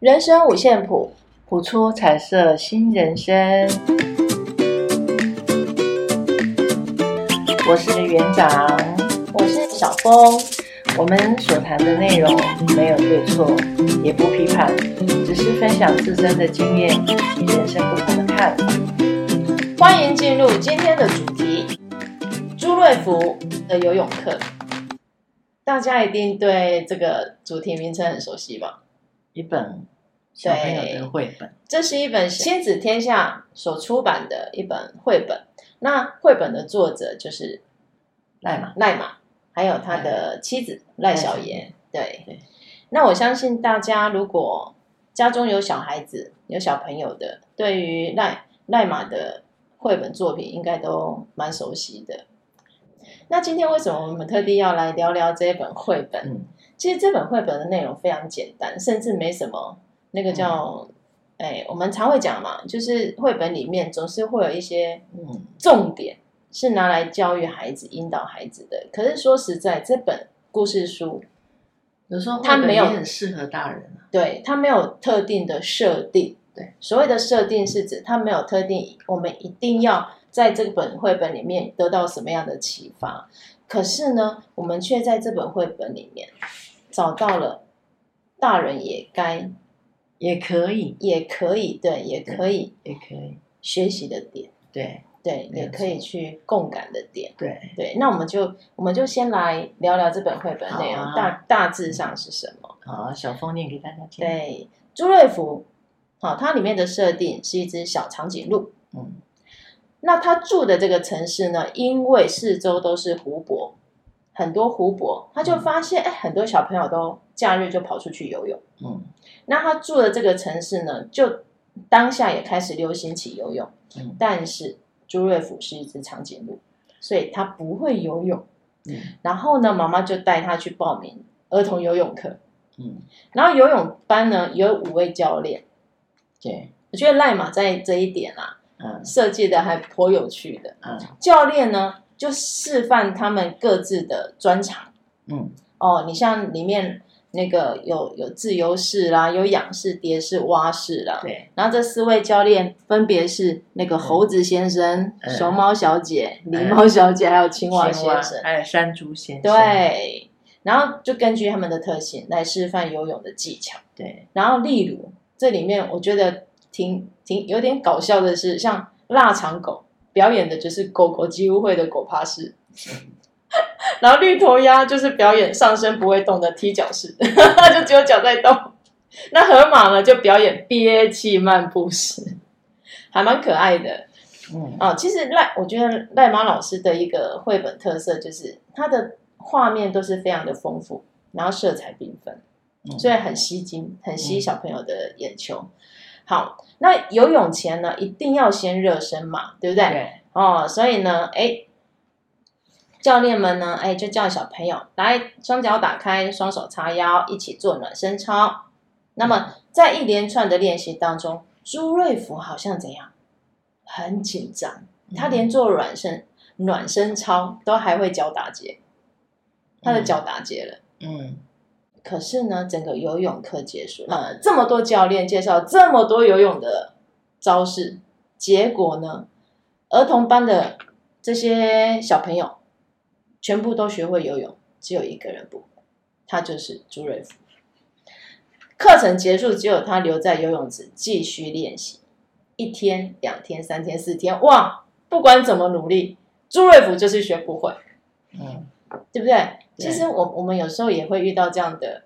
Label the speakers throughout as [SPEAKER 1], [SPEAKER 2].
[SPEAKER 1] 人生五线谱，
[SPEAKER 2] 谱出彩色新人生。我是园长，
[SPEAKER 1] 我是小峰。
[SPEAKER 2] 我们所谈的内容没有对错，也不批判，只是分享自身的经验与人生不同的看法。
[SPEAKER 1] 欢迎进入今天的主题：朱瑞福的游泳课。大家一定对这个主题名称很熟悉吧？
[SPEAKER 2] 一本小朋友的绘本，
[SPEAKER 1] 这是一本亲子天下所出版的一本绘本。那绘本的作者就是
[SPEAKER 2] 赖马，
[SPEAKER 1] 赖马，还有他的妻子赖小妍。对，对。那我相信大家如果家中有小孩子、有小朋友的，对于赖赖马的绘本作品，应该都蛮熟悉的。那今天为什么我们特地要来聊聊这一本绘本？嗯，其实这本绘本的内容非常简单，甚至没什么那个叫，嗯、哎，我们常会讲嘛，就是绘本里面总是会有一些嗯重点是拿来教育孩子、引导孩子的。可是说实在，这本故事书
[SPEAKER 2] 有时候它没有很适合大人啊，
[SPEAKER 1] 对，它没有特定的设定。对，所谓的设定是指它没有特定，我们一定要。在这本绘本里面得到什么样的启发？可是呢，我们却在这本绘本里面找到了大人也该、
[SPEAKER 2] 也可以、
[SPEAKER 1] 也可以，对，也可以、
[SPEAKER 2] 也可以
[SPEAKER 1] 学习的点，
[SPEAKER 2] 对
[SPEAKER 1] 对，也可以去共感的点，
[SPEAKER 2] 对
[SPEAKER 1] 对。那我们就我们就先来聊聊这本绘本内容，大大致上是什么？
[SPEAKER 2] 好，小峰念给大家听。
[SPEAKER 1] 对，朱瑞福，好，它里面的设定是一只小长颈鹿，嗯。那他住的这个城市呢，因为四周都是湖泊，很多湖泊，他就发现，哎，很多小朋友都假日就跑出去游泳。嗯，那他住的这个城市呢，就当下也开始流行起游泳。嗯，但是朱瑞甫是一只长颈鹿，所以他不会游泳。嗯，然后呢，妈妈就带他去报名儿童游泳课。嗯，然后游泳班呢有五位教练。对，我觉得赖马在这一点啊。嗯，设计的还颇有趣的。嗯，教练呢就示范他们各自的专长。嗯，哦，你像里面那个有有自由式啦，有仰式、蝶式、蛙式啦。对。然后这四位教练分别是那个猴子先生、嗯、熊猫小姐、狸、嗯、猫小姐，还有青蛙先生，
[SPEAKER 2] 还有山猪先生。
[SPEAKER 1] 对。然后就根据他们的特性来示范游泳的技巧。对。然后例如这里面，我觉得。挺挺有点搞笑的是，像腊肠狗表演的就是狗狗几乎会的狗趴式，然后绿头鸭就是表演上身不会动的踢脚式，就只有脚在动。那河马呢就表演憋气漫步式，还蛮可爱的。嗯啊，其实赖我觉得赖马老师的一个绘本特色就是他的画面都是非常的丰富，然后色彩缤纷，所以很吸睛，很吸小朋友的眼球。好，那游泳前呢，一定要先热身嘛，对不对？对。哦，所以呢，哎，教练们呢，哎，就叫小朋友来，双脚打开，双手叉腰，一起做暖身操。那么，在一连串的练习当中，朱瑞福好像怎样？很紧张，他连做暖身、嗯、暖身操都还会脚打结，他的脚打结了。嗯。嗯可是呢，整个游泳课结束了，这么多教练介绍这么多游泳的招式，结果呢，儿童班的这些小朋友全部都学会游泳，只有一个人不会，他就是朱瑞福。课程结束，只有他留在游泳池继续练习，一天、两天、三天、四天，哇！不管怎么努力，朱瑞福就是学不会，嗯，对不对？其实我我们有时候也会遇到这样的，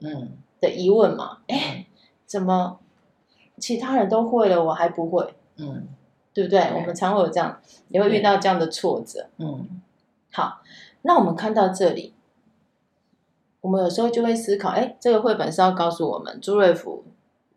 [SPEAKER 1] 嗯，的疑问嘛，哎，怎么其他人都会了，我还不会？嗯，对不对？我们常会有这样，也会遇到这样的挫折。嗯，好，那我们看到这里，我们有时候就会思考，哎，这个绘本是要告诉我们朱瑞福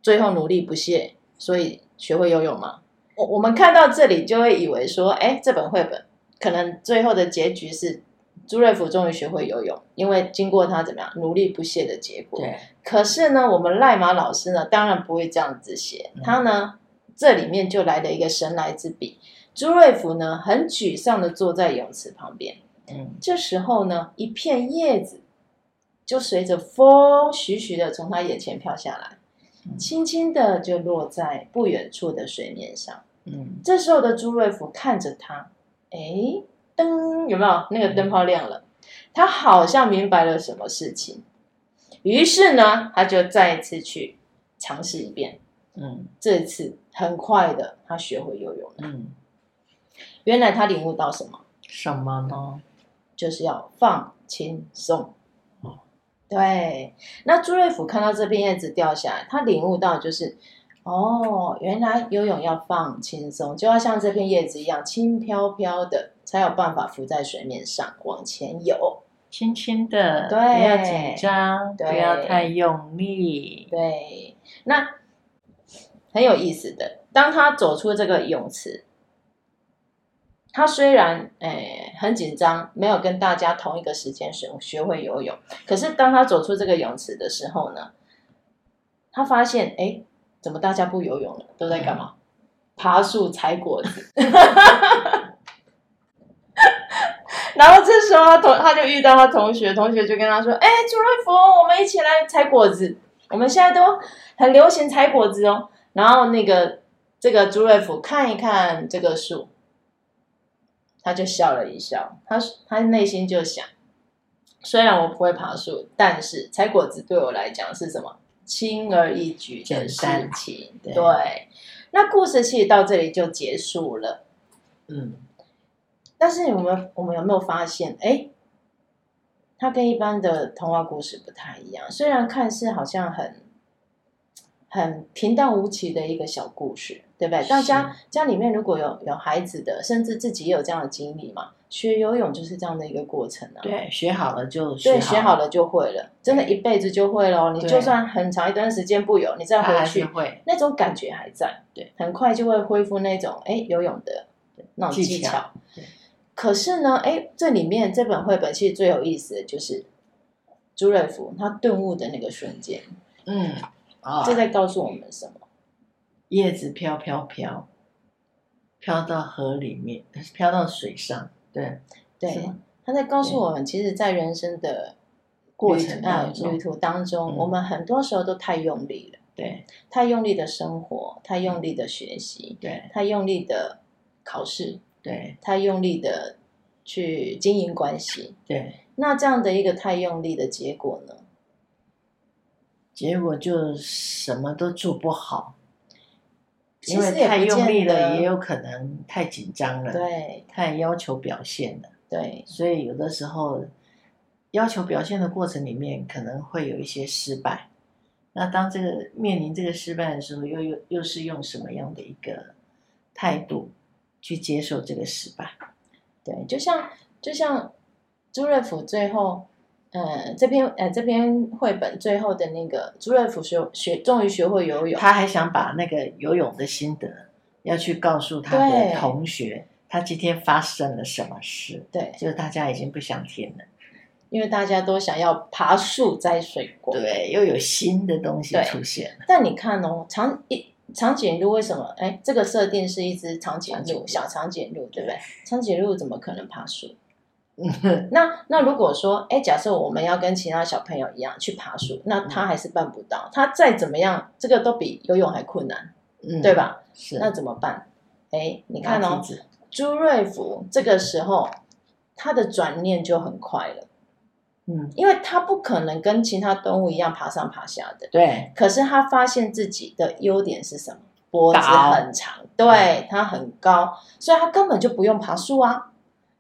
[SPEAKER 1] 最后努力不懈，所以学会游泳吗？我我们看到这里就会以为说，哎，这本绘本可能最后的结局是。朱瑞福终于学会游泳，因为经过他怎么样努力不懈的结果。对。可是呢，我们赖马老师呢，当然不会这样子写。嗯、他呢，这里面就来了一个神来之笔。朱瑞福呢，很沮丧的坐在泳池旁边。嗯。这时候呢，一片叶子就随着风徐徐的从他眼前飘下来。轻轻的就落在不远处的水面上。
[SPEAKER 2] 嗯，
[SPEAKER 1] 这时候的朱瑞福看着他，哎，灯有没有？那个灯泡亮了，他好像明白了什么事情。于是呢，他就再一次去尝试一遍。
[SPEAKER 2] 嗯，
[SPEAKER 1] 这一次很快的，他学会游泳了。
[SPEAKER 2] 嗯，
[SPEAKER 1] 原来他领悟到什么？
[SPEAKER 2] 什么呢？
[SPEAKER 1] 就是要放轻松。对，那朱瑞甫看到这片叶子掉下来，他领悟到就是，哦，原来游泳要放轻松，就要像这片叶子一样轻飘飘的，才有办法浮在水面上往前游，
[SPEAKER 2] 轻轻的，
[SPEAKER 1] 对，
[SPEAKER 2] 不要紧
[SPEAKER 1] 张，
[SPEAKER 2] 不要太用力。
[SPEAKER 1] 对，那很有意思的，当他走出这个泳池。他虽然诶很紧张，没有跟大家同一个时间学学会游泳，可是当他走出这个泳池的时候呢，他发现诶怎么大家不游泳了？都在干嘛？嗯、爬树、采果子。然后这时候他同他就遇到他同学，同学就跟他说：“哎，朱瑞福，我们一起来采果子。我们现在都很流行采果子哦。”然后那个这个朱瑞福看一看这个树。他就笑了一笑，他他内心就想：虽然我不会爬树，但是采果子对我来讲是什么轻而易举的事情。对，对，那故事其实到这里就结束了。嗯，但是我们我们有没有发现？哎，它跟一般的童话故事不太一样。虽然看似好像很很平淡无奇的一个小故事。对不对？大家家里面如果有有孩子的，甚至自己也有这样的经历嘛，学游泳就是这样的一个过程啊。
[SPEAKER 2] 对，学好了就。
[SPEAKER 1] 对，学好了就会了，真的，一辈子就会了。你就算很长一段时间不游，你再回去，那种感觉还在。对，很快就会恢复那种哎游泳的那种技巧。技巧。可是呢，哎，这里面这本绘本其实最有意思的就是朱瑞福他顿悟的那个瞬间。嗯，啊，这在告诉我们什么？
[SPEAKER 2] 叶子飘飘飘，飘到河里面，飘到水上，对
[SPEAKER 1] 对，他在告诉我们，其实，在人生的过程啊旅途当中，我们很多时候都太用力了，对，太用力的生活，太用力的学习，对，太用力的考试，对，太用力的去经营关系，对，那这样的一个太用力的结果呢？
[SPEAKER 2] 结果就什么都做不好。因为太用力了，也有可能太紧张了，对，太要求表现了，对，所以有的时候要求表现的过程里面，可能会有一些失败。那当这个面临这个失败的时候，又又又是用什么样的一个态度去接受这个失败？
[SPEAKER 1] 对，就像就像朱瑞甫最后。呃，这篇呃这篇绘本最后的那个朱瑞甫学学终于学会游泳，
[SPEAKER 2] 他还想把那个游泳的心得要去告诉他的同学，他今天发生了什么事？对，就是大家已经不想听了，
[SPEAKER 1] 因为大家都想要爬树摘水果，
[SPEAKER 2] 对，又有新的东西出现了。
[SPEAKER 1] 但你看哦，长一长颈鹿为什么？哎，这个设定是一只长颈鹿，小长颈鹿，对不对？长颈鹿怎么可能爬树？那那如果说，哎，假设我们要跟其他小朋友一样去爬树，那他还是办不到。他再怎么样，这个都比游泳还困难，嗯，对吧？是。那怎么办？哎，你看哦，朱瑞福这个时候他的转念就很快了，嗯，因为他不可能跟其他动物一样爬上爬下的，对。可是他发现自己的优点是什么？脖子很长，对，他很高，所以他根本就不用爬树啊。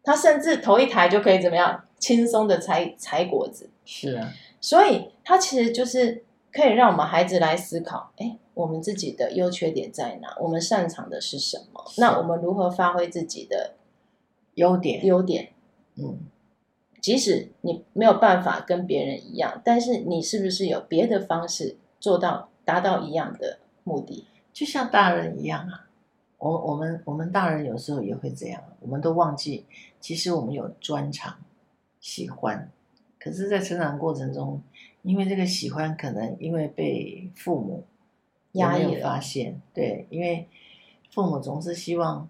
[SPEAKER 1] 他甚至头一抬就可以怎么样轻松的采采果子，是啊，所以他其实就是可以让我们孩子来思考，哎，我们自己的优缺点在哪？我们擅长的是什么？那我们如何发挥自己的优点？优点，嗯，即使你没有办法跟别人一样，但是你是不是有别的方式做到达到一样的目的？
[SPEAKER 2] 就像大人一样啊。我我们我们大人有时候也会这样，我们都忘记，其实我们有专长，喜欢，可是，在成长过程中，因为这个喜欢，可能因为被父母压抑发现，对，因为父母总是希望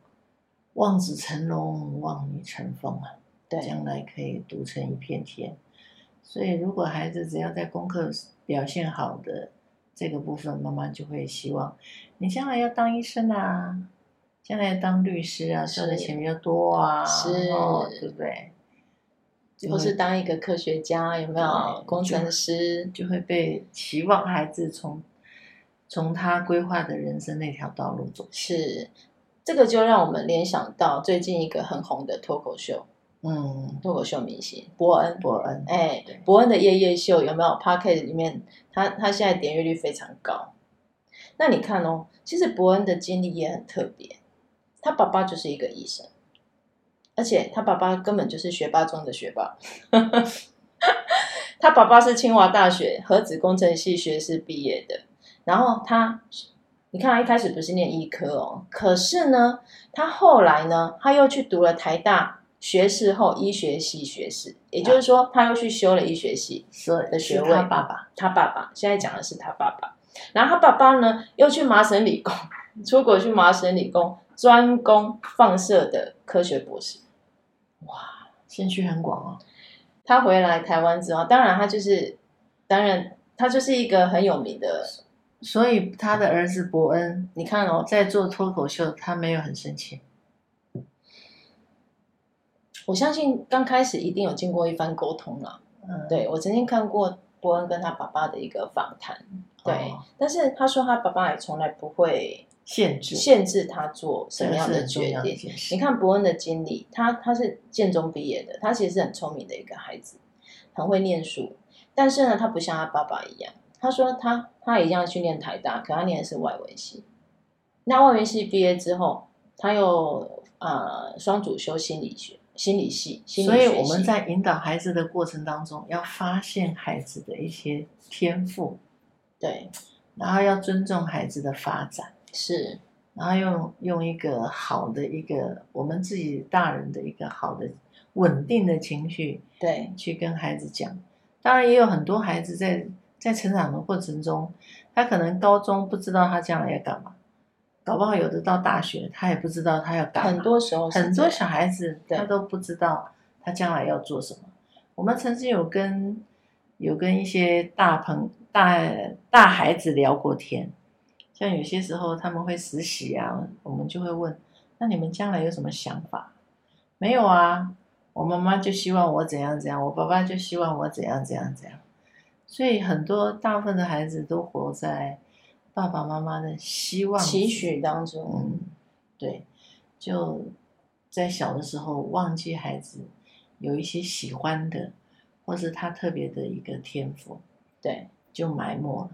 [SPEAKER 2] 望子成龙，望女成凤啊，对，将来可以独成一片天。所以，如果孩子只要在功课表现好的这个部分，妈妈就会希望你将来要当医生啊，将来要当律师啊，赚的钱比较多啊，
[SPEAKER 1] 是，
[SPEAKER 2] 哦、对不对？
[SPEAKER 1] 或是当一个科学家，有没有工程师
[SPEAKER 2] 就，就会被期望孩子从从他规划的人生那条道路走。
[SPEAKER 1] 是，这个就让我们联想到最近一个很红的脱口秀。
[SPEAKER 2] 嗯，
[SPEAKER 1] 脱口秀明星伯恩，
[SPEAKER 2] 伯恩，
[SPEAKER 1] 哎，伯恩的夜夜秀有没有？Podcast 里面，他他现在点阅率非常高。那你看哦，其实伯恩的经历也很特别，他爸爸就是一个医生，而且他爸爸根本就是学霸中的学霸。他爸爸是清华大学核子工程系学士毕业的，然后他，你看他一开始不是念医科哦，可是呢，他后来呢，他又去读了台大。学士后医学系学士，也就是说，他又去修了医学系的学位。他
[SPEAKER 2] 爸爸，
[SPEAKER 1] 他爸爸现在讲的是他爸爸。然后他爸爸呢，又去麻省理工，出国去麻省理工专攻放射的科学博士。
[SPEAKER 2] 哇，兴趣很广哦。
[SPEAKER 1] 他回来台湾之后，当然他就是，当然他就是一个很有名的。
[SPEAKER 2] 所以他的儿子伯恩，
[SPEAKER 1] 你看哦，
[SPEAKER 2] 在做脱口秀，他没有很生气。
[SPEAKER 1] 我相信刚开始一定有经过一番沟通了。嗯，对，我曾经看过伯恩跟他爸爸的一个访谈，对，哦、但是他说他爸爸也从来不会
[SPEAKER 2] 限制
[SPEAKER 1] 限制他做什么样的决定。你看伯恩的经历，他他是建中毕业的，他其实是很聪明的一个孩子，很会念书，但是呢，他不像他爸爸一样，他说他他一样去念台大，可他念的是外文系。那外文系毕业之后，他又啊、呃、双主修心理学。心理系，心理，
[SPEAKER 2] 所以我们在引导孩子的过程当中，要发现孩子的一些天赋，
[SPEAKER 1] 对，
[SPEAKER 2] 然后要尊重孩子的发展，
[SPEAKER 1] 是，
[SPEAKER 2] 然后用用一个好的一个我们自己大人的一个好的稳定的情绪，
[SPEAKER 1] 对，
[SPEAKER 2] 去跟孩子讲。当然也有很多孩子在在成长的过程中，他可能高中不知道他将来要干嘛。搞不好有的到大学，他也不知道他要干嘛。
[SPEAKER 1] 很多时候，
[SPEAKER 2] 很多小孩子他都不知道他将来要做什么。我们曾经有跟有跟一些大朋大大孩子聊过天，像有些时候他们会实习啊，我们就会问：那你们将来有什么想法？没有啊，我妈妈就希望我怎样怎样，我爸爸就希望我怎样怎样怎样。所以很多大部分的孩子都活在。爸爸妈妈的希望
[SPEAKER 1] 期许当中，
[SPEAKER 2] 嗯，对，就在小的时候忘记孩子有一些喜欢的，或是他特别的一个天赋，
[SPEAKER 1] 对，
[SPEAKER 2] 就埋没了，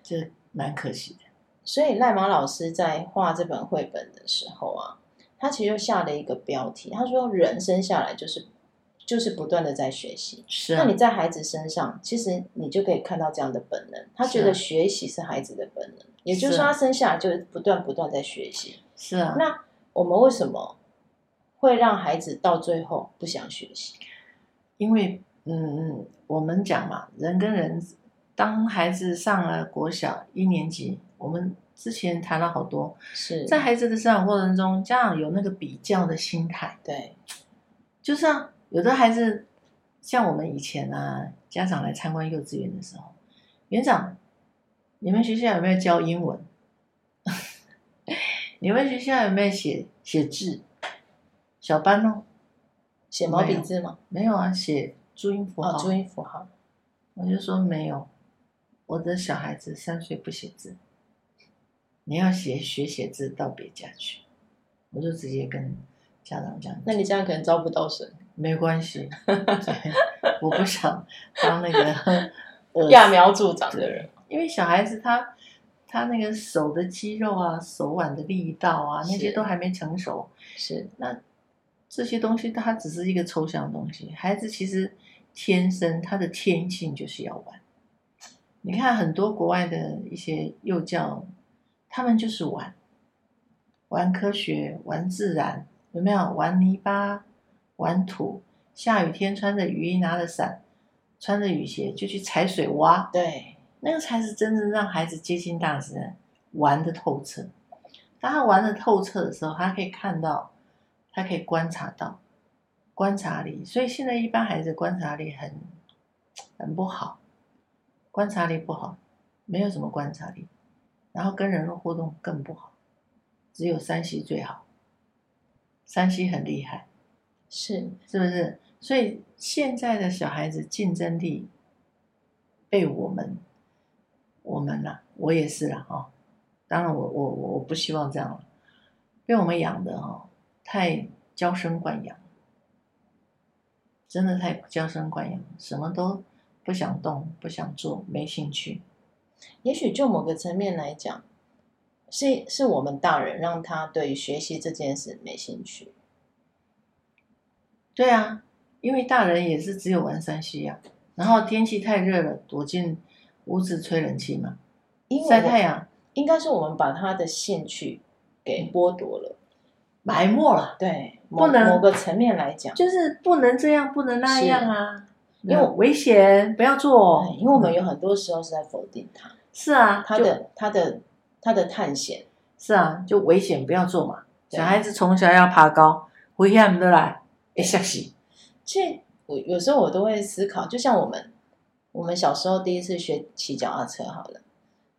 [SPEAKER 2] 这蛮可惜的。
[SPEAKER 1] 所以赖马老师在画这本绘本的时候啊，他其实就下了一个标题，他说：“人生下来就是。”就是不断的在学习，
[SPEAKER 2] 是啊。
[SPEAKER 1] 那你在孩子身上，其实你就可以看到这样的本能。他觉得学习是孩子的本能，啊、也就是说，他生下来就不断不断在学习。
[SPEAKER 2] 是啊。
[SPEAKER 1] 那我们为什么会让孩子到最后不想学习？
[SPEAKER 2] 因为，嗯嗯，我们讲嘛，人跟人，当孩子上了国小一年级，我们之前谈了好多，
[SPEAKER 1] 是
[SPEAKER 2] 在孩子的成长过程中，家长有那个比较的心态，
[SPEAKER 1] 对，
[SPEAKER 2] 就是啊。有的孩子，像我们以前啊，家长来参观幼稚园的时候，园长，你们学校有没有教英文？你们学校有没有写写字？小班哦，
[SPEAKER 1] 写毛笔字吗？
[SPEAKER 2] 没有啊，写注音符号。
[SPEAKER 1] 哦，注音符号。
[SPEAKER 2] 我就说没有，我的小孩子三岁不写字，你要写学写字到别家去，我就直接跟家长讲。
[SPEAKER 1] 那你这样可能招不到生。
[SPEAKER 2] 没关系，对，我不想当那个
[SPEAKER 1] 揠苗助长的人，
[SPEAKER 2] 因为小孩子他他那个手的肌肉啊，手腕的力道啊，那些都还没成熟。
[SPEAKER 1] 是，
[SPEAKER 2] 那这些东西它只是一个抽象的东西。孩子其实天生他的天性就是要玩。你看很多国外的一些幼教，他们就是玩，玩科学，玩自然，有没有？玩泥巴。玩土，下雨天穿着雨衣，拿着伞，穿着雨鞋就去踩水洼。
[SPEAKER 1] 对，
[SPEAKER 2] 那个才是真正让孩子接近大自然，玩的透彻。当他玩的透彻的时候，他可以看到，他可以观察到，观察力。所以现在一般孩子观察力很很不好，观察力不好，没有什么观察力，然后跟人的互动更不好，只有山西最好山西很厉害，
[SPEAKER 1] 是
[SPEAKER 2] 是不是？所以现在的小孩子竞争力被我们，我们呐，我也是了哈。当然我，我我我不希望这样了，被我们养的哈，太娇生惯养。真的太娇生惯养，什么都不想动，不想做，没兴趣。
[SPEAKER 1] 也许就某个层面来讲，是是我们大人让他对学习这件事没兴趣。
[SPEAKER 2] 对啊，因为大人也是只有玩 3C 啊，然后天气太热了，躲进屋子吹冷气嘛，晒太阳。
[SPEAKER 1] 应该是我们把他的兴趣给剥夺了。
[SPEAKER 2] 埋没了，
[SPEAKER 1] 对，不能某个层面来讲，
[SPEAKER 2] 就是不能这样，不能那样啊，因为危险，不要做。
[SPEAKER 1] 因为我们有很多时候是在否定他，
[SPEAKER 2] 是啊，
[SPEAKER 1] 他的他的他的探险，
[SPEAKER 2] 是啊，就危险不要做嘛。小孩子从小要爬高，危险的来，一下死。
[SPEAKER 1] 其实我有时候我都会思考，就像我们我们小时候第一次学骑脚踏车，好了，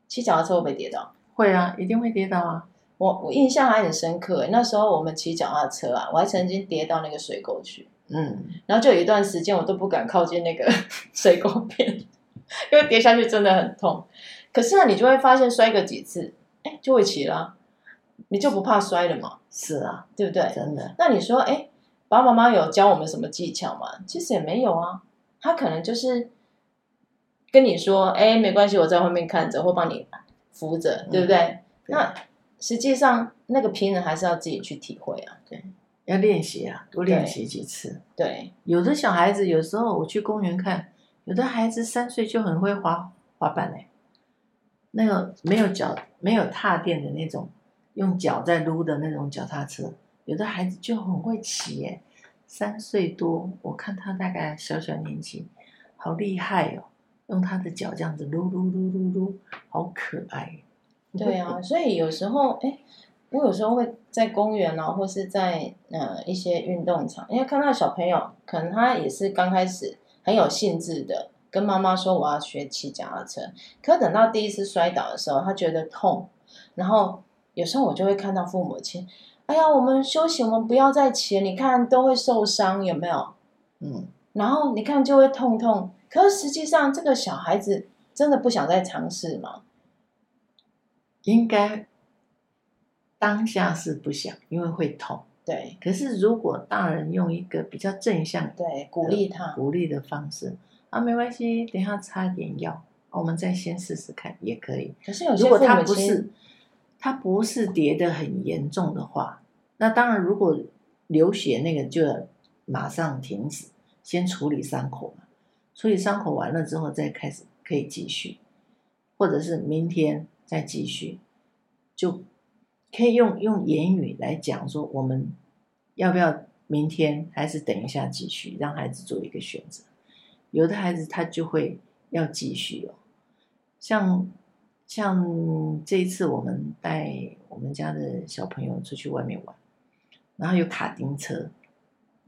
[SPEAKER 1] 骑脚踏车会不会跌倒？
[SPEAKER 2] 会啊，一定会跌倒啊。
[SPEAKER 1] 我我印象还很深刻，那时候我们骑脚踏车啊，我还曾经跌到那个水沟去，嗯，然后就有一段时间我都不敢靠近那个 水沟边，因为跌下去真的很痛。可是呢，你就会发现摔个几次，哎，就会骑了，你就不怕摔了嘛？
[SPEAKER 2] 是啊，
[SPEAKER 1] 对不对？
[SPEAKER 2] 真的。
[SPEAKER 1] 那你说，哎，爸爸妈妈有教我们什么技巧吗？其实也没有啊，他可能就是跟你说，哎，没关系，我在后面看着或帮你扶着，对不对？嗯，那。实际上，那个平衡还是要自己去体会啊。对，
[SPEAKER 2] 要练习啊，多练习几次。
[SPEAKER 1] 对，
[SPEAKER 2] 有的小孩子有时候我去公园看，有的孩子三岁就很会滑滑板嘞。那个没有脚、没有踏垫的那种，用脚在撸的那种脚踏车，有的孩子就很会骑耶。三岁多，我看他大概小小年纪，好厉害哦，用他的脚这样子撸撸撸撸撸，好可爱。
[SPEAKER 1] 对啊，所以有时候，哎，我有时候会在公园啊，或是在呃一些运动场，因为看到小朋友，可能他也是刚开始很有兴致的，跟妈妈说我要学骑脚踏车，可等到第一次摔倒的时候，他觉得痛，然后有时候我就会看到父母亲，哎呀，我们休息，我们不要再骑，你看都会受伤，有没有？嗯，然后你看就会痛痛，可是实际上这个小孩子真的不想再尝试吗？
[SPEAKER 2] 应该当下是不想，因为会痛。
[SPEAKER 1] 对。
[SPEAKER 2] 可是如果大人用一个比较正向，
[SPEAKER 1] 对，鼓励他，
[SPEAKER 2] 鼓励的方式，啊，没关系，等一下擦点药，我们再先试试看，也可以。
[SPEAKER 1] 可是有些
[SPEAKER 2] 如果他它，不是跌得很严重的话，那当然，如果流血那个就要马上停止，先处理伤口嘛。处理伤口完了之后再开始可以继续，或者是明天。再继续，就可以用用言语来讲说，我们要不要明天还是等一下继续，让孩子做一个选择。有的孩子他就会要继续哦，像像这一次我们带我们家的小朋友出去外面玩，然后有卡丁车，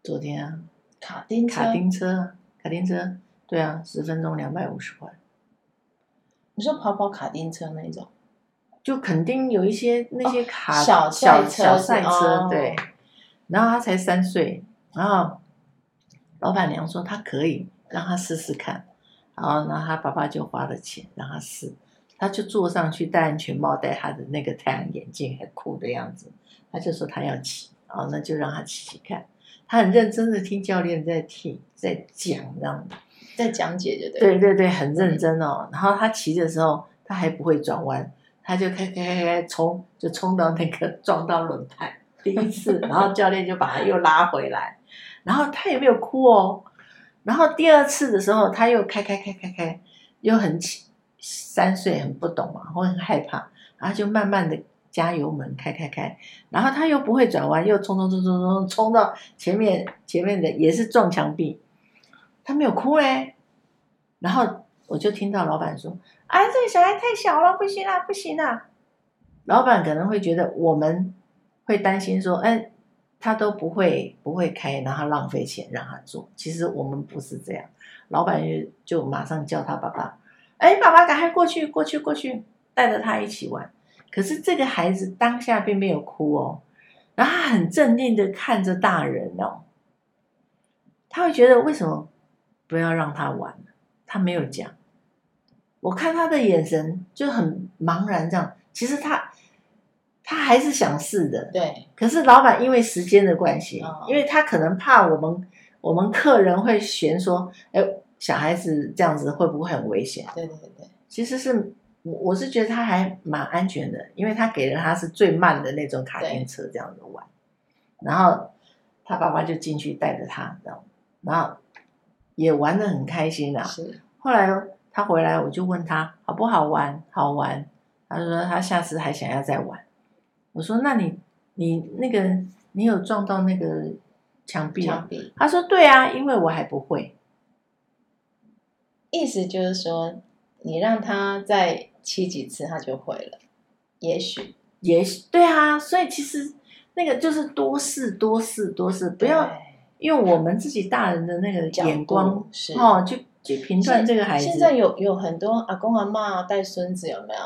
[SPEAKER 2] 昨天啊，
[SPEAKER 1] 卡丁车
[SPEAKER 2] 卡丁车卡丁车，对啊，十分钟两百五十块。
[SPEAKER 1] 你说跑跑卡丁车那种，
[SPEAKER 2] 就肯定有一些那些卡、
[SPEAKER 1] 哦、小
[SPEAKER 2] 小
[SPEAKER 1] 小
[SPEAKER 2] 赛车，哦、对。然后他才三岁，然后老板娘说他可以让他试试看，然后呢，他爸爸就花了钱让他试，他就坐上去戴安全帽，戴他的那个太阳眼镜，很酷的样子。他就说他要骑，然后那就让他骑骑看。他很认真的听教练在听在讲，这样子。
[SPEAKER 1] 在讲解就对，
[SPEAKER 2] 对对对，很认真哦。然后他骑的时候，他还不会转弯，他就开开开开冲，就冲到那个撞到轮胎。第一次，然后教练就把他又拉回来，然后他也没有哭哦。然后第二次的时候，他又开开开开开，又很起三岁很不懂嘛，我很害怕，然后就慢慢的加油门开开开，然后他又不会转弯，又冲冲冲冲冲冲到前面前面的也是撞墙壁。他没有哭嘞，然后我就听到老板说：“哎，这个小孩太小了，不行啊，不行啊。”老板可能会觉得我们会担心说：“哎，他都不会不会开，然后浪费钱让他做。”其实我们不是这样，老板就就马上叫他爸爸：“哎，爸爸赶快过去，过去，过去，带着他一起玩。可是这个孩子当下并没有哭哦，然后他很镇定的看着大人哦，他会觉得为什么不要让他玩？他没有讲，我看他的眼神就很茫然，这样。其实他他还是想试的，
[SPEAKER 1] 对。
[SPEAKER 2] 可是老板因为时间的关系，哦、因为他可能怕我们我们客人会嫌说，哎，小孩子这样子会不会很危险？
[SPEAKER 1] 对对对，
[SPEAKER 2] 其实是。我我是觉得他还蛮安全的，因为他给了他是最慢的那种卡丁车这样子玩，然后他爸爸就进去带着他，然后然后也玩的很开心啊。
[SPEAKER 1] 是。
[SPEAKER 2] 后来他回来，我就问他好不好玩？好玩。他说他下次还想要再玩。我说那你你那个你有撞到那个墙壁？
[SPEAKER 1] 墙壁。
[SPEAKER 2] 他说对啊，因为我还不会。
[SPEAKER 1] 意思就是说，你让他再。骑几次他就会了，也许，
[SPEAKER 2] 也许对啊，所以其实那个就是多试多试多试，不要用我们自己大人的那个眼光是哦，去去评断这个孩子。
[SPEAKER 1] 现在有有很多阿公阿妈带孙子有没有？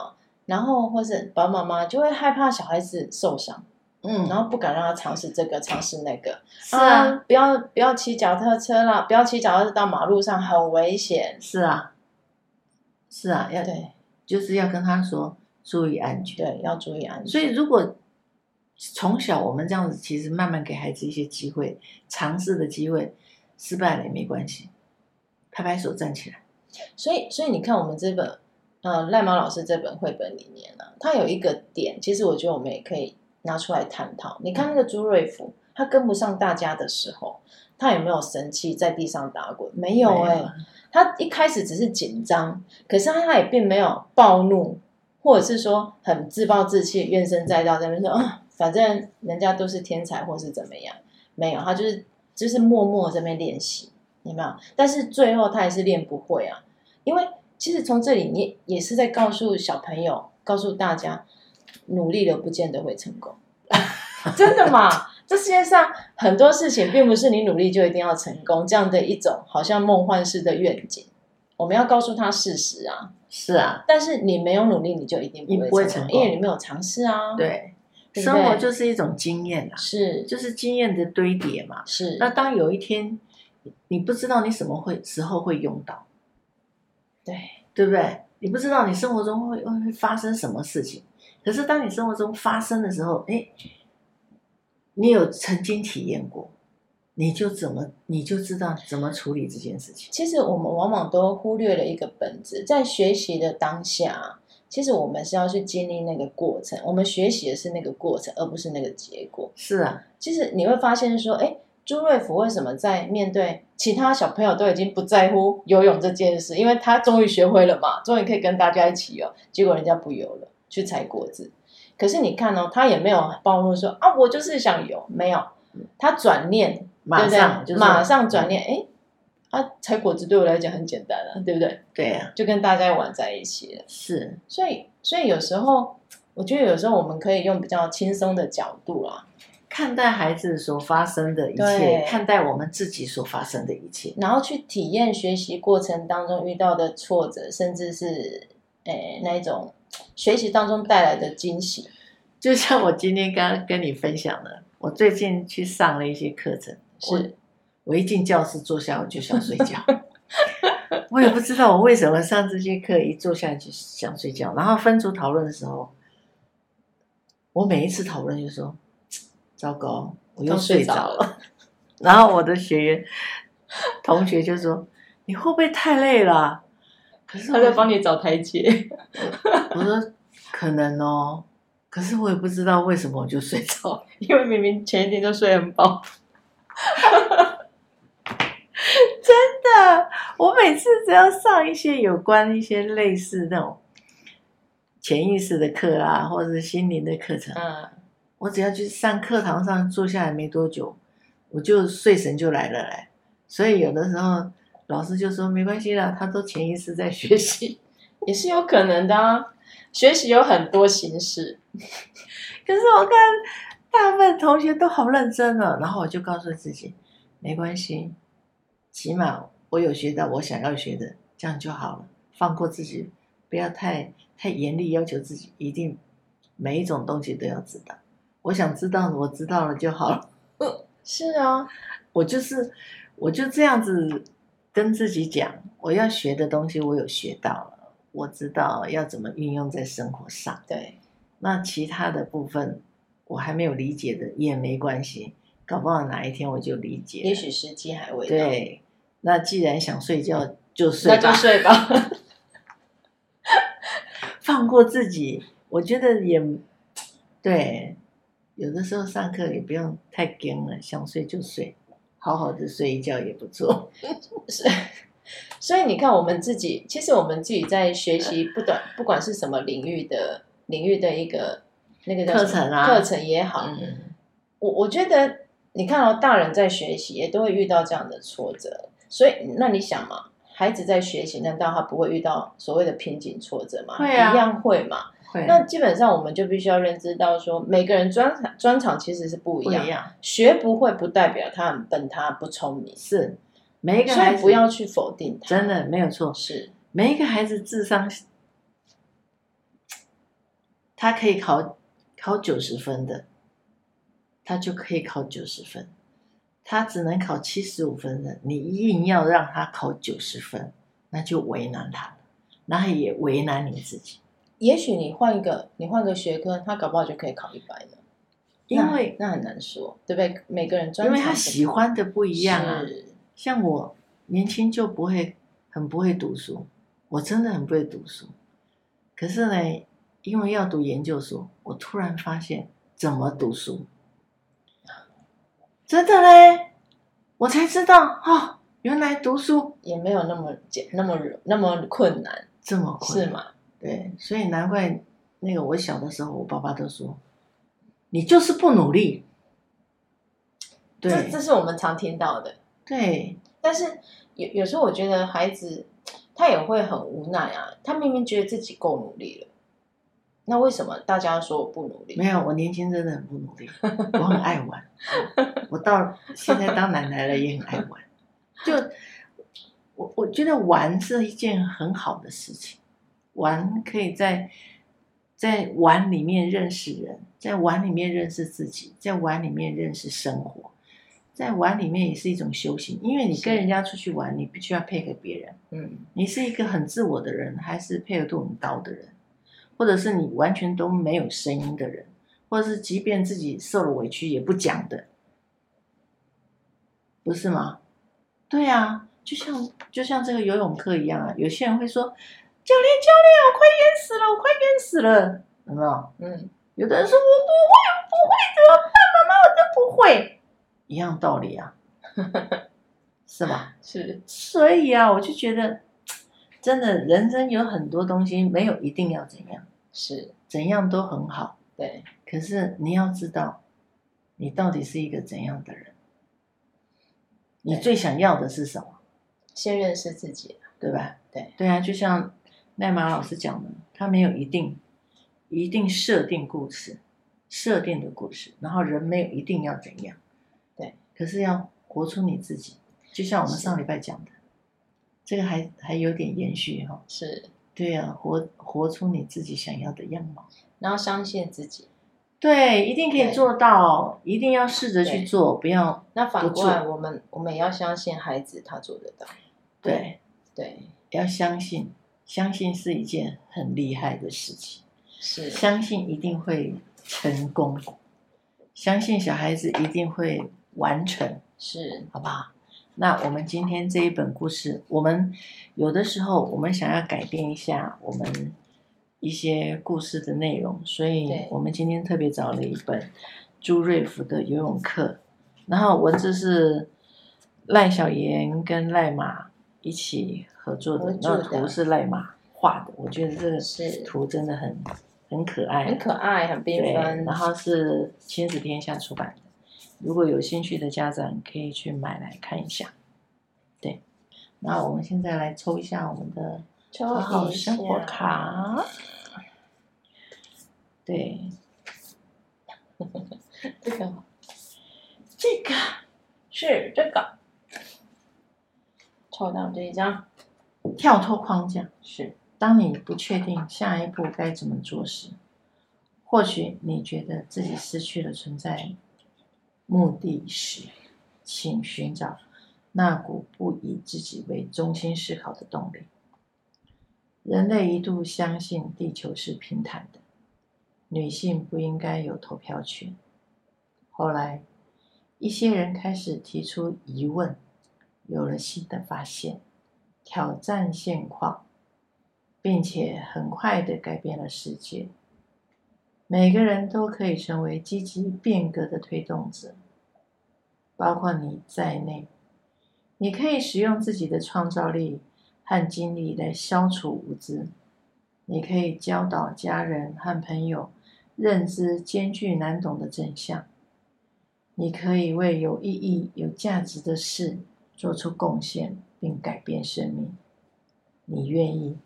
[SPEAKER 1] 然后或是爸爸妈妈就会害怕小孩子受伤，嗯，然后不敢让他尝试这个尝试那个，
[SPEAKER 2] 是啊，
[SPEAKER 1] 啊不要不要骑脚踏车啦，不要骑脚踏车到马路上很危险，
[SPEAKER 2] 是啊，是啊，要
[SPEAKER 1] 对。
[SPEAKER 2] 就是要跟他说注意安全，
[SPEAKER 1] 对，要注意安全。
[SPEAKER 2] 所以如果从小我们这样子，其实慢慢给孩子一些机会，尝试的机会，失败了也没关系，拍拍手站起来。
[SPEAKER 1] 所以，所以你看我们这本，呃，赖毛老师这本绘本里面呢，它有一个点，其实我觉得我们也可以拿出来探讨。你看那个朱瑞福，他跟不上大家的时候，他有没有生气，在地上打滚？没有哎、欸。他一开始只是紧张，可是他他也并没有暴怒，或者是说很自暴自弃、怨声载道，在那边说啊，反正人家都是天才，或是怎么样，没有，他就是就是默默在那边练习，有没有？但是最后他还是练不会啊，因为其实从这里你也是在告诉小朋友，告诉大家，努力了不见得会成功，真的吗？这世界上很多事情，并不是你努力就一定要成功，这样的一种好像梦幻式的愿景。我们要告诉他事实啊，
[SPEAKER 2] 是啊，
[SPEAKER 1] 但是你没有努力，你就一定不会成功，因为你没有尝试啊。
[SPEAKER 2] 对，生活就是一种经验啊，
[SPEAKER 1] 是，
[SPEAKER 2] 就是经验的堆叠嘛。
[SPEAKER 1] 是，
[SPEAKER 2] 那当有一天你不知道你什么会时候会用到，
[SPEAKER 1] 对，
[SPEAKER 2] 对不对？你不知道你生活中会会发生什么事情，可是当你生活中发生的时候，哎。你有曾经体验过，你就怎么你就知道怎么处理这件事情。
[SPEAKER 1] 其实我们往往都忽略了一个本质，在学习的当下，其实我们是要去经历那个过程。我们学习的是那个过程，而不是那个结果。
[SPEAKER 2] 是啊，
[SPEAKER 1] 其实你会发现说，哎，朱瑞福为什么在面对其他小朋友都已经不在乎游泳这件事，因为他终于学会了嘛，终于可以跟大家一起游，结果人家不游了，去采果子。可是你看哦，他也没有暴露说啊，我就是想有，没有，他转念，马上对不对？马上转念，哎，啊，采果子对我来讲很简单啊，对不对？
[SPEAKER 2] 对啊，
[SPEAKER 1] 就跟大家玩在一起了。
[SPEAKER 2] 是，
[SPEAKER 1] 所以，所以有时候，我觉得有时候我们可以用比较轻松的角度啊，
[SPEAKER 2] 看待孩子所发生的一切，看待我们自己所发生的一切，
[SPEAKER 1] 然后去体验学习过程当中遇到的挫折，甚至是，诶，那一种。学习当中带来的惊喜，
[SPEAKER 2] 就像我今天刚刚跟你分享的，我最近去上了一些课程，是。我，我一进教室坐下我就想睡觉，我也不知道我为什么上这些课一坐下就想睡觉，然后分组讨论的时候，我每一次讨论就说，糟糕，我又睡着了，了。然后我的学员同学就说，你会不会太累了？可是
[SPEAKER 1] 他在帮你找台阶。
[SPEAKER 2] 我说可能哦，可是我也不知道为什么我就睡着，
[SPEAKER 1] 因为明明前一天就睡很饱。
[SPEAKER 2] 真的，我每次只要上一些有关一些类似那种潜意识的课啊，或者是心灵的课程，嗯，我只要去上课堂上坐下来没多久，我就睡神就来了嘞。所以有的时候。老师就说没关系啦，他都潜意识在学习，
[SPEAKER 1] 也是有可能的啊。学习有很多形式，
[SPEAKER 2] 可是我看大部分同学都好认真了，然后我就告诉自己，没关系，起码我有学到我想要学的，这样就好了。放过自己，不要太太严厉要求自己，一定每一种东西都要知道。我想知道，我知道了就好了。
[SPEAKER 1] 是啊，
[SPEAKER 2] 我就是我就这样子跟自己讲，我要学的东西我有学到了，我知道要怎么运用在生活上。
[SPEAKER 1] 对，
[SPEAKER 2] 那其他的部分我还没有理解的也没关系，搞不好哪一天我就理解。
[SPEAKER 1] 也许时机还未到。
[SPEAKER 2] 对，那既然想睡觉就睡吧，
[SPEAKER 1] 那就睡吧。
[SPEAKER 2] 放过自己，我觉得也对。有的时候上课也不用太紧了，想睡就睡，好好的睡一觉也不错。
[SPEAKER 1] 是，所以你看，我们自己其实我们自己在学习，不短，不管是什么领域的领域的一个那个
[SPEAKER 2] 课程啊，
[SPEAKER 1] 课程也好，嗯，我我觉得你看到大人在学习也都会遇到这样的挫折，所以那你想嘛，孩子在学习，难道他不会遇到所谓的瓶颈挫折吗？
[SPEAKER 2] 会啊，
[SPEAKER 1] 一样会嘛。那基本上我们就必须要认知到说，每个人专长专长其实是不一样，
[SPEAKER 2] 不一样。
[SPEAKER 1] 学不会不代表他很笨，他不聪明。
[SPEAKER 2] 是每一个孩子
[SPEAKER 1] 不要去否定他，
[SPEAKER 2] 真的没有错。
[SPEAKER 1] 是
[SPEAKER 2] 每一个孩子智商，他可以考考九十分的，他就可以考九十分。他只能考七十五分的，你硬要让他考九十分，那就为难他了，那也为难你自己。
[SPEAKER 1] 也许你换一个，你换个学科，他搞不好就可以考一百了。因为那，那很难说，对不对？每个人专长
[SPEAKER 2] 因为他喜欢的不一样啊。像我年轻就不会，很不会读书，我真的很不会读书。可是呢，因为要读研究所，我突然发现怎么读书。真的嘞，我才知道哦，原来读书
[SPEAKER 1] 也没有那么简，那么那么困难，
[SPEAKER 2] 这么困难
[SPEAKER 1] 是吗？
[SPEAKER 2] 对，所以难怪那个我小的时候，我爸爸都说，你就是不努力。对，
[SPEAKER 1] 这这是我们常听到的。
[SPEAKER 2] 对，
[SPEAKER 1] 但是有有时候我觉得孩子他也会很无奈啊，他明明觉得自己够努力了，那为什么大家说我不努力？
[SPEAKER 2] 没有，我年轻真的很不努力，我很爱玩。我到现在当奶奶了也很爱玩，就我我觉得玩是一件很好的事情。玩可以在在玩里面认识人，在玩里面认识自己，在玩里面认识生活，在玩里面也是一种修行。因为你跟人家出去玩，你必须要配合别人。嗯，你是一个很自我的人，还是配合度很高的人，或者是你完全都没有声音的人，或者是即便自己受了委屈也不讲的，不是吗？对啊，就像就像这个游泳课一样啊，有些人会说。教练，教练，我快淹死了，我快淹死了，有没有？嗯，有的人说我不会，我不会怎么办？妈妈，我真不会，一样道理啊，是吧？
[SPEAKER 1] 是，
[SPEAKER 2] 所以啊，我就觉得，真的，人生有很多东西没有一定要怎样，
[SPEAKER 1] 是
[SPEAKER 2] 怎样都很好，
[SPEAKER 1] 对。
[SPEAKER 2] 可是你要知道，你到底是一个怎样的人？你最想要的是什么？
[SPEAKER 1] 先认识自己，
[SPEAKER 2] 对吧？
[SPEAKER 1] 对，
[SPEAKER 2] 对啊，就像。奈玛老师讲的，他没有一定一定设定故事，设定的故事，然后人没有一定要怎样，
[SPEAKER 1] 对，
[SPEAKER 2] 可是要活出你自己，就像我们上礼拜讲的，这个还还有点延续哈，
[SPEAKER 1] 是，
[SPEAKER 2] 对啊，活活出你自己想要的样貌，
[SPEAKER 1] 然后相信自己，
[SPEAKER 2] 对，一定可以做到，一定要试着去做，不要。
[SPEAKER 1] 那反过来，我们我们也要相信孩子他做得到，
[SPEAKER 2] 对
[SPEAKER 1] 对，
[SPEAKER 2] 要相信。相信是一件很厉害的事情，
[SPEAKER 1] 是。
[SPEAKER 2] 相信一定会成功，相信小孩子一定会完成，
[SPEAKER 1] 是。
[SPEAKER 2] 好不好？那我们今天这一本故事，我们有的时候我们想要改变一下我们一些故事的内容，所以我们今天特别找了一本朱瑞福的游泳课，然后文字是赖小妍跟赖马一起。合作的那图是赖马画的，我觉得这个图真的很很可爱，
[SPEAKER 1] 很可爱，很缤纷。
[SPEAKER 2] 然后是亲子天下出版的，如果有兴趣的家长可以去买来看一下。对，那我们现在来抽一下我们的好好生活卡。对
[SPEAKER 1] 这个，
[SPEAKER 2] 这个
[SPEAKER 1] 是这个，抽到这一张。
[SPEAKER 2] 跳脱框架。
[SPEAKER 1] 是，
[SPEAKER 2] 当你不确定下一步该怎么做时，或许你觉得自己失去了存在目的时，请寻找那股不以自己为中心思考的动力。人类一度相信地球是平坦的，女性不应该有投票权。后来，一些人开始提出疑问，有了新的发现，挑战现况，并且很快地改变了世界。每个人都可以成为积极变革的推动者，包括你在内。你可以使用自己的创造力和精力来消除无知。你可以教导家人和朋友认知艰巨难懂的真相。你可以为有意义、有价值的事做出贡献，并改变生命。你愿意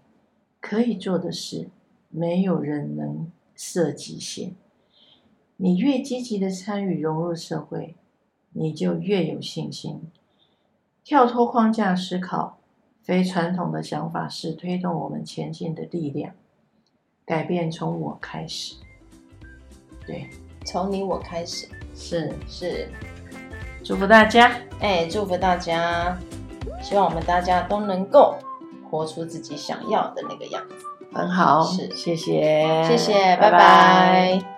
[SPEAKER 2] 可以做的事，没有人能设极限。你越积极的参与融入社会，你就越有信心。跳脱框架思考。非传统的想法是推动我们前进的力量。改变从我开始，对，
[SPEAKER 1] 从你我开始，
[SPEAKER 2] 是
[SPEAKER 1] 是。
[SPEAKER 2] 祝福大家，
[SPEAKER 1] 哎，祝福大家，希望我们大家都能够活出自己想要的那个样子。
[SPEAKER 2] 很好，
[SPEAKER 1] 是，
[SPEAKER 2] 谢谢，
[SPEAKER 1] 谢谢，拜拜。拜拜。